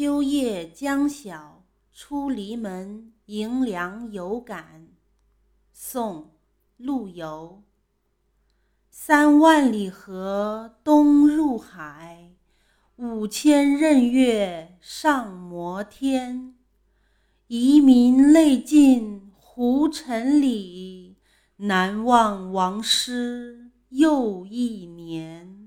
秋夜将晓出篱门迎凉有感宋陆游三万里河东入海五千仞岳上摩天遗民泪尽胡尘里南望王师又一年。